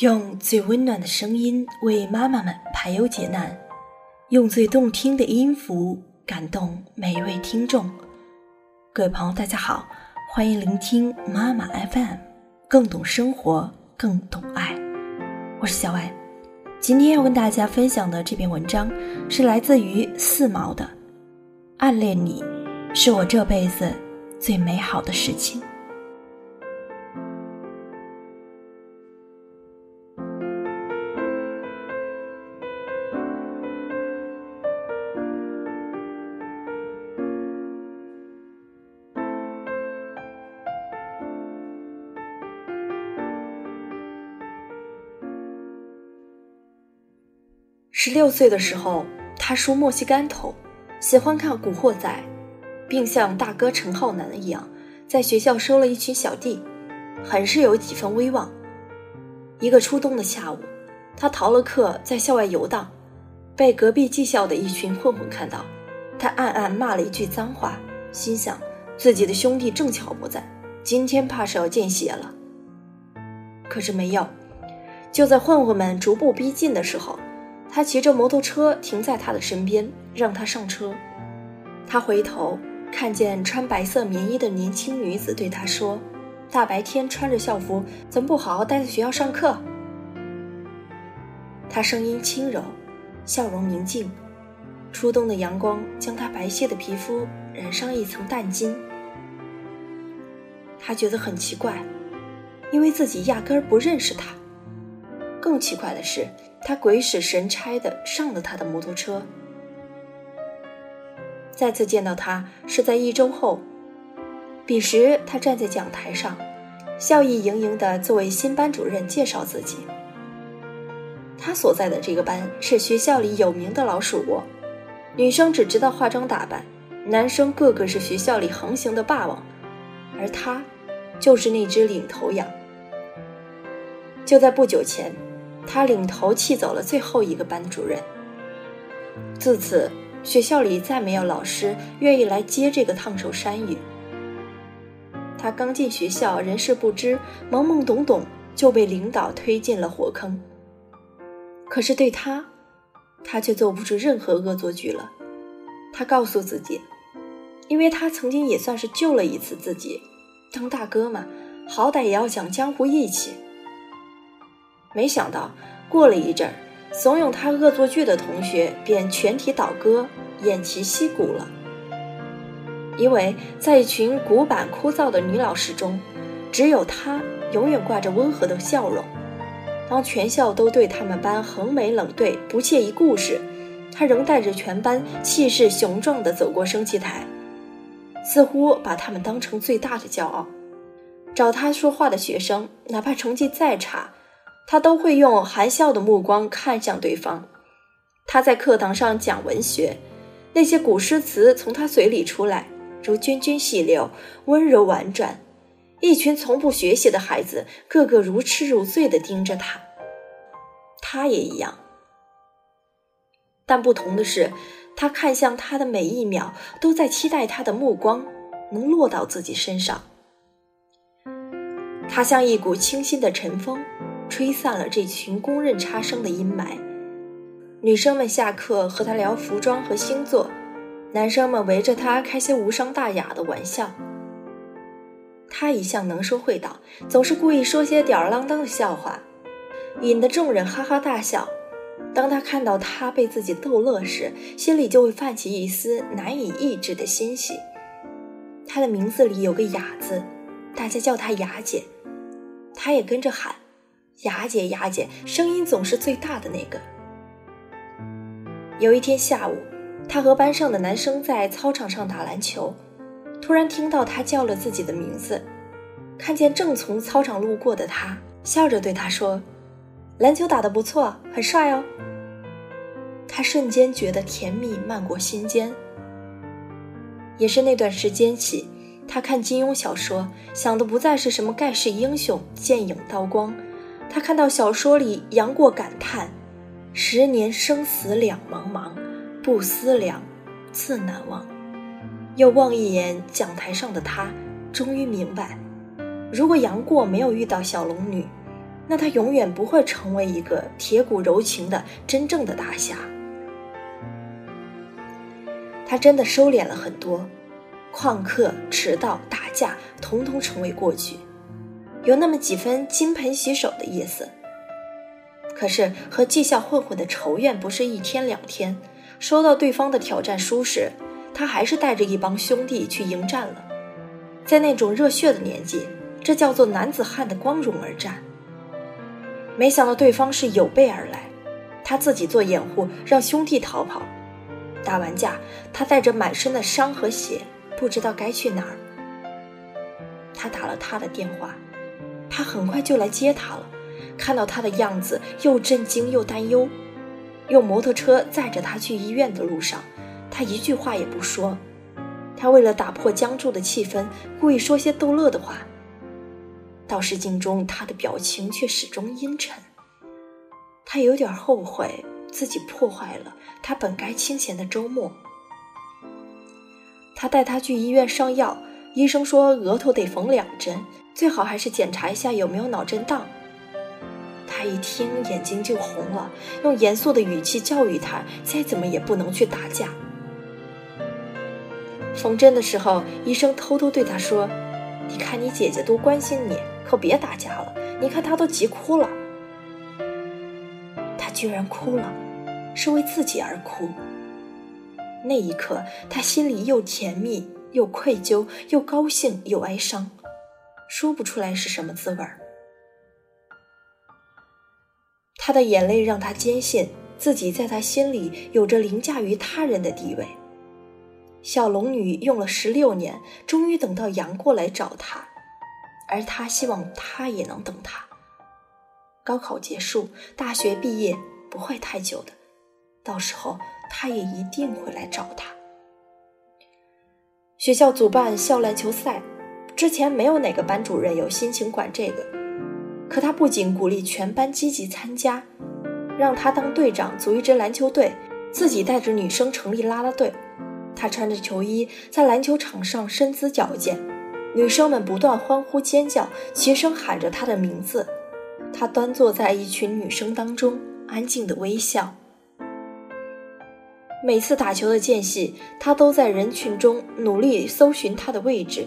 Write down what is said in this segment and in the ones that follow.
用最温暖的声音为妈妈们排忧解难，用最动听的音符感动每一位听众。各位朋友，大家好，欢迎聆听妈妈 FM，更懂生活，更懂爱。我是小艾，今天要跟大家分享的这篇文章是来自于四毛的《暗恋你是我这辈子最美好的事情》。十六岁的时候，他梳墨西干头，喜欢看《古惑仔》，并像大哥陈浩南一样，在学校收了一群小弟，很是有几分威望。一个初冬的下午，他逃了课，在校外游荡，被隔壁技校的一群混混看到，他暗暗骂了一句脏话，心想自己的兄弟正巧不在，今天怕是要见血了。可是没有，就在混混们逐步逼近的时候。他骑着摩托车停在他的身边，让他上车。他回头看见穿白色棉衣的年轻女子，对他说：“大白天穿着校服，怎么不好好待在学校上课？”他声音轻柔，笑容宁静。初冬的阳光将他白皙的皮肤染上一层淡金。他觉得很奇怪，因为自己压根儿不认识他。更奇怪的是。他鬼使神差的上了他的摩托车。再次见到他是在一周后，彼时他站在讲台上，笑意盈盈的作为新班主任介绍自己。他所在的这个班是学校里有名的老鼠窝，女生只知道化妆打扮，男生个个是学校里横行的霸王，而他就是那只领头羊。就在不久前。他领头气走了最后一个班主任。自此，学校里再没有老师愿意来接这个烫手山芋。他刚进学校，人事不知，懵懵懂懂就被领导推进了火坑。可是对他，他却做不出任何恶作剧了。他告诉自己，因为他曾经也算是救了一次自己，当大哥嘛，好歹也要讲江湖义气。没想到，过了一阵儿，怂恿他恶作剧的同学便全体倒戈，偃旗息鼓了。因为在一群古板枯燥的女老师中，只有她永远挂着温和的笑容。当全校都对他们班横眉冷对、不屑一顾时，他仍带着全班气势雄壮地走过升旗台，似乎把他们当成最大的骄傲。找他说话的学生，哪怕成绩再差，他都会用含笑的目光看向对方。他在课堂上讲文学，那些古诗词从他嘴里出来，如涓涓细流，温柔婉转。一群从不学习的孩子，个个如痴如醉地盯着他。他也一样，但不同的是，他看向他的每一秒，都在期待他的目光能落到自己身上。他像一股清新的晨风。吹散了这群公认差生的阴霾。女生们下课和他聊服装和星座，男生们围着他开些无伤大雅的玩笑。他一向能说会道，总是故意说些吊儿郎当的笑话，引得众人哈哈大笑。当他看到他被自己逗乐时，心里就会泛起一丝难以抑制的欣喜。他的名字里有个雅字，大家叫他雅姐，他也跟着喊。雅姐，雅姐，声音总是最大的那个。有一天下午，他和班上的男生在操场上打篮球，突然听到他叫了自己的名字，看见正从操场路过的他，笑着对他说：“篮球打得不错，很帅哦。”他瞬间觉得甜蜜漫过心间。也是那段时间起，他看金庸小说，想的不再是什么盖世英雄、剑影刀光。他看到小说里杨过感叹：“十年生死两茫茫，不思量，自难忘。”又望一眼讲台上的他，终于明白，如果杨过没有遇到小龙女，那他永远不会成为一个铁骨柔情的真正的大侠。他真的收敛了很多，旷课、迟到、打架，统统成为过去，有那么几分金盆洗手的意思。可是和技校混混的仇怨不是一天两天，收到对方的挑战书时，他还是带着一帮兄弟去迎战了。在那种热血的年纪，这叫做男子汉的光荣而战。没想到对方是有备而来，他自己做掩护，让兄弟逃跑。打完架，他带着满身的伤和血，不知道该去哪儿。他打了他的电话，他很快就来接他了。看到他的样子，又震惊又担忧。用摩托车载着他去医院的路上，他一句话也不说。他为了打破僵住的气氛，故意说些逗乐的话。倒视镜中，他的表情却始终阴沉。他有点后悔。自己破坏了他本该清闲的周末。他带他去医院上药，医生说额头得缝两针，最好还是检查一下有没有脑震荡。他一听眼睛就红了，用严肃的语气教育他，再怎么也不能去打架。缝针的时候，医生偷偷对他说：“你看你姐姐多关心你，可别打架了。你看她都急哭了。”他居然哭了，是为自己而哭。那一刻，他心里又甜蜜，又愧疚，又高兴，又哀伤，说不出来是什么滋味儿。他的眼泪让他坚信自己在他心里有着凌驾于他人的地位。小龙女用了十六年，终于等到杨过来找她，而他希望他也能等他。高考结束，大学毕业不会太久的，到时候他也一定会来找他。学校主办校篮球赛，之前没有哪个班主任有心情管这个，可他不仅鼓励全班积极参加，让他当队长组一支篮球队，自己带着女生成立啦啦队。他穿着球衣在篮球场上身姿矫健，女生们不断欢呼尖叫，齐声喊着他的名字。他端坐在一群女生当中，安静的微笑。每次打球的间隙，他都在人群中努力搜寻他的位置。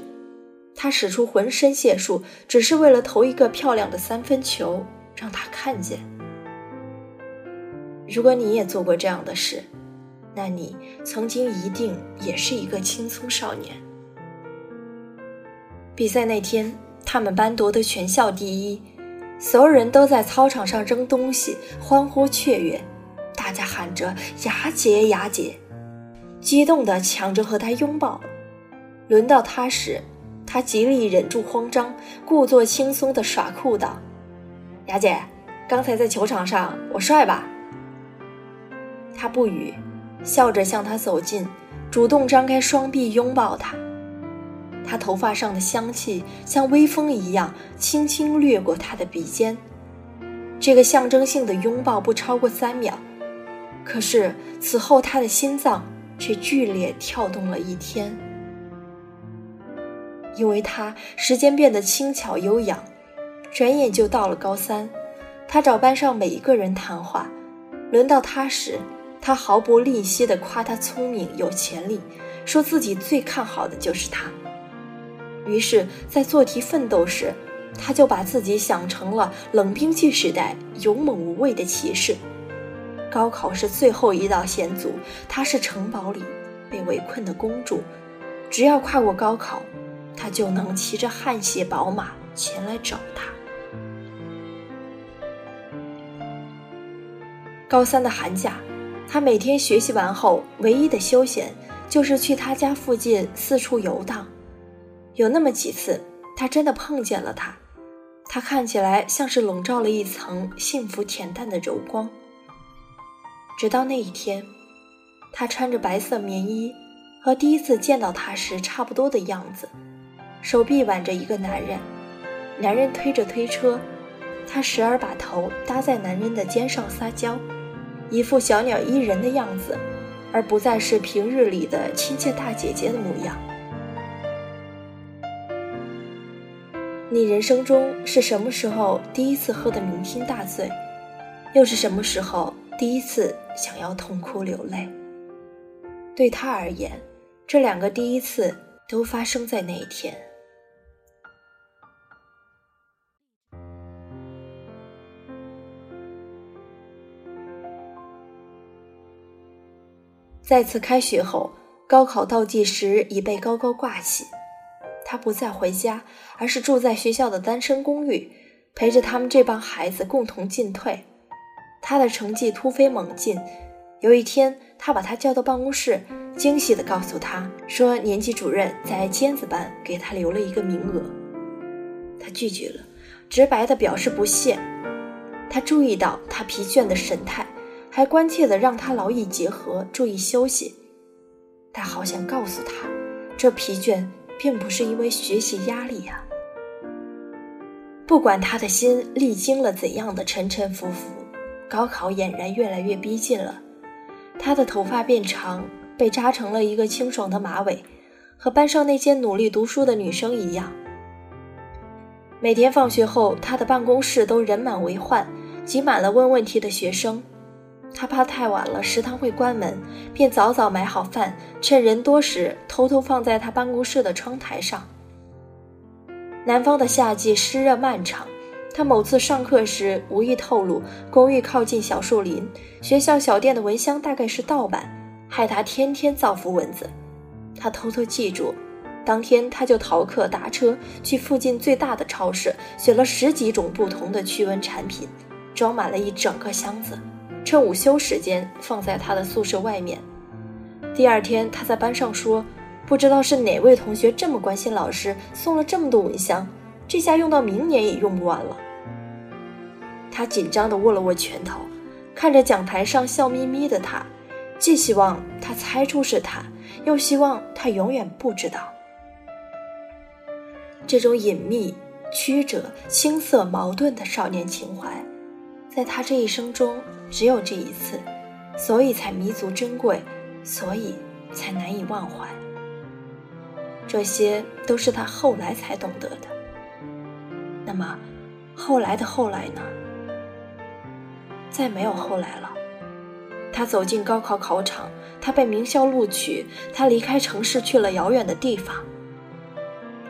他使出浑身解数，只是为了投一个漂亮的三分球，让他看见。如果你也做过这样的事，那你曾经一定也是一个青葱少年。比赛那天，他们班夺得全校第一。所有人都在操场上扔东西，欢呼雀跃，大家喊着“雅姐，雅姐”，激动地抢着和他拥抱。轮到他时，他极力忍住慌张，故作轻松地耍酷道：“雅姐，刚才在球场上我帅吧？”他不语，笑着向他走近，主动张开双臂拥抱他。他头发上的香气像微风一样轻轻掠过他的鼻尖，这个象征性的拥抱不超过三秒，可是此后他的心脏却剧烈跳动了一天。因为他，时间变得轻巧悠扬，转眼就到了高三。他找班上每一个人谈话，轮到他时，他毫不吝惜地夸他聪明有潜力，说自己最看好的就是他。于是，在做题奋斗时，他就把自己想成了冷兵器时代勇猛无畏的骑士。高考是最后一道险阻，她是城堡里被围困的公主，只要跨过高考，他就能骑着汗血宝马前来找她。高三的寒假，他每天学习完后，唯一的休闲就是去他家附近四处游荡。有那么几次，他真的碰见了他，他看起来像是笼罩了一层幸福恬淡的柔光。直到那一天，他穿着白色棉衣，和第一次见到他时差不多的样子，手臂挽着一个男人，男人推着推车，他时而把头搭在男人的肩上撒娇，一副小鸟依人的样子，而不再是平日里的亲切大姐姐的模样。你人生中是什么时候第一次喝得酩酊大醉？又是什么时候第一次想要痛哭流泪？对他而言，这两个第一次都发生在那一天。再次开学后，高考倒计时已被高高挂起。他不再回家，而是住在学校的单身公寓，陪着他们这帮孩子共同进退。他的成绩突飞猛进。有一天，他把他叫到办公室，惊喜地告诉他说：“年级主任在尖子班给他留了一个名额。”他拒绝了，直白地表示不屑。他注意到他疲倦的神态，还关切地让他劳逸结合，注意休息。他好想告诉他，这疲倦。并不是因为学习压力呀。不管他的心历经了怎样的沉沉浮浮，高考俨然越来越逼近了。他的头发变长，被扎成了一个清爽的马尾，和班上那些努力读书的女生一样。每天放学后，他的办公室都人满为患，挤满了问问题的学生。他怕太晚了食堂会关门，便早早买好饭，趁人多时偷偷放在他办公室的窗台上。南方的夏季湿热漫长，他某次上课时无意透露公寓靠近小树林，学校小店的蚊香大概是盗版，害他天天造福蚊子。他偷偷记住，当天他就逃课打车去附近最大的超市，选了十几种不同的驱蚊产品，装满了一整个箱子。趁午休时间放在他的宿舍外面。第二天，他在班上说：“不知道是哪位同学这么关心老师，送了这么多蚊香，这下用到明年也用不完了。”他紧张地握了握拳头，看着讲台上笑眯眯的他，既希望他猜出是他，又希望他永远不知道。这种隐秘、曲折、青涩、矛盾的少年情怀。在他这一生中，只有这一次，所以才弥足珍贵，所以才难以忘怀。这些都是他后来才懂得的。那么，后来的后来呢？再没有后来了。他走进高考考场，他被名校录取，他离开城市去了遥远的地方。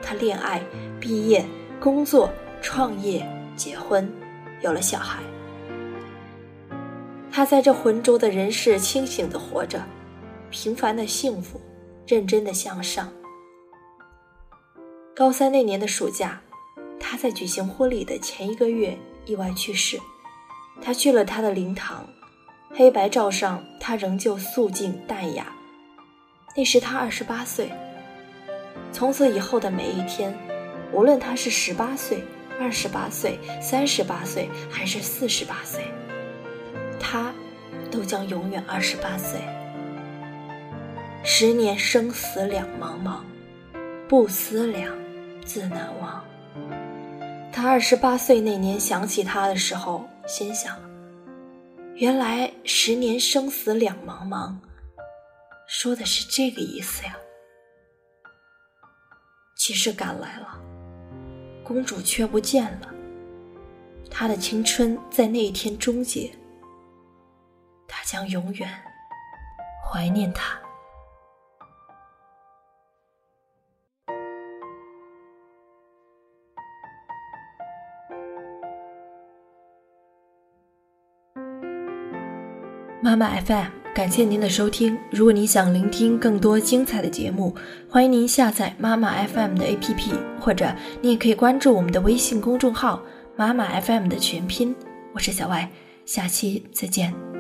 他恋爱、毕业、工作、创业、结婚，有了小孩。他在这浑浊的人世清醒的活着，平凡的幸福，认真的向上。高三那年的暑假，他在举行婚礼的前一个月意外去世。他去了他的灵堂，黑白照上他仍旧素净淡雅。那时他二十八岁。从此以后的每一天，无论他是十八岁、二十八岁、三十八岁，还是四十八岁。他，都将永远二十八岁。十年生死两茫茫，不思量，自难忘。他二十八岁那年想起他的时候，心想：原来十年生死两茫茫，说的是这个意思呀。骑士赶来了，公主却不见了。他的青春在那一天终结。他将永远怀念他。妈妈 FM，感谢您的收听。如果你想聆听更多精彩的节目，欢迎您下载妈妈 FM 的 APP，或者你也可以关注我们的微信公众号“妈妈 FM” 的全拼。我是小外，下期再见。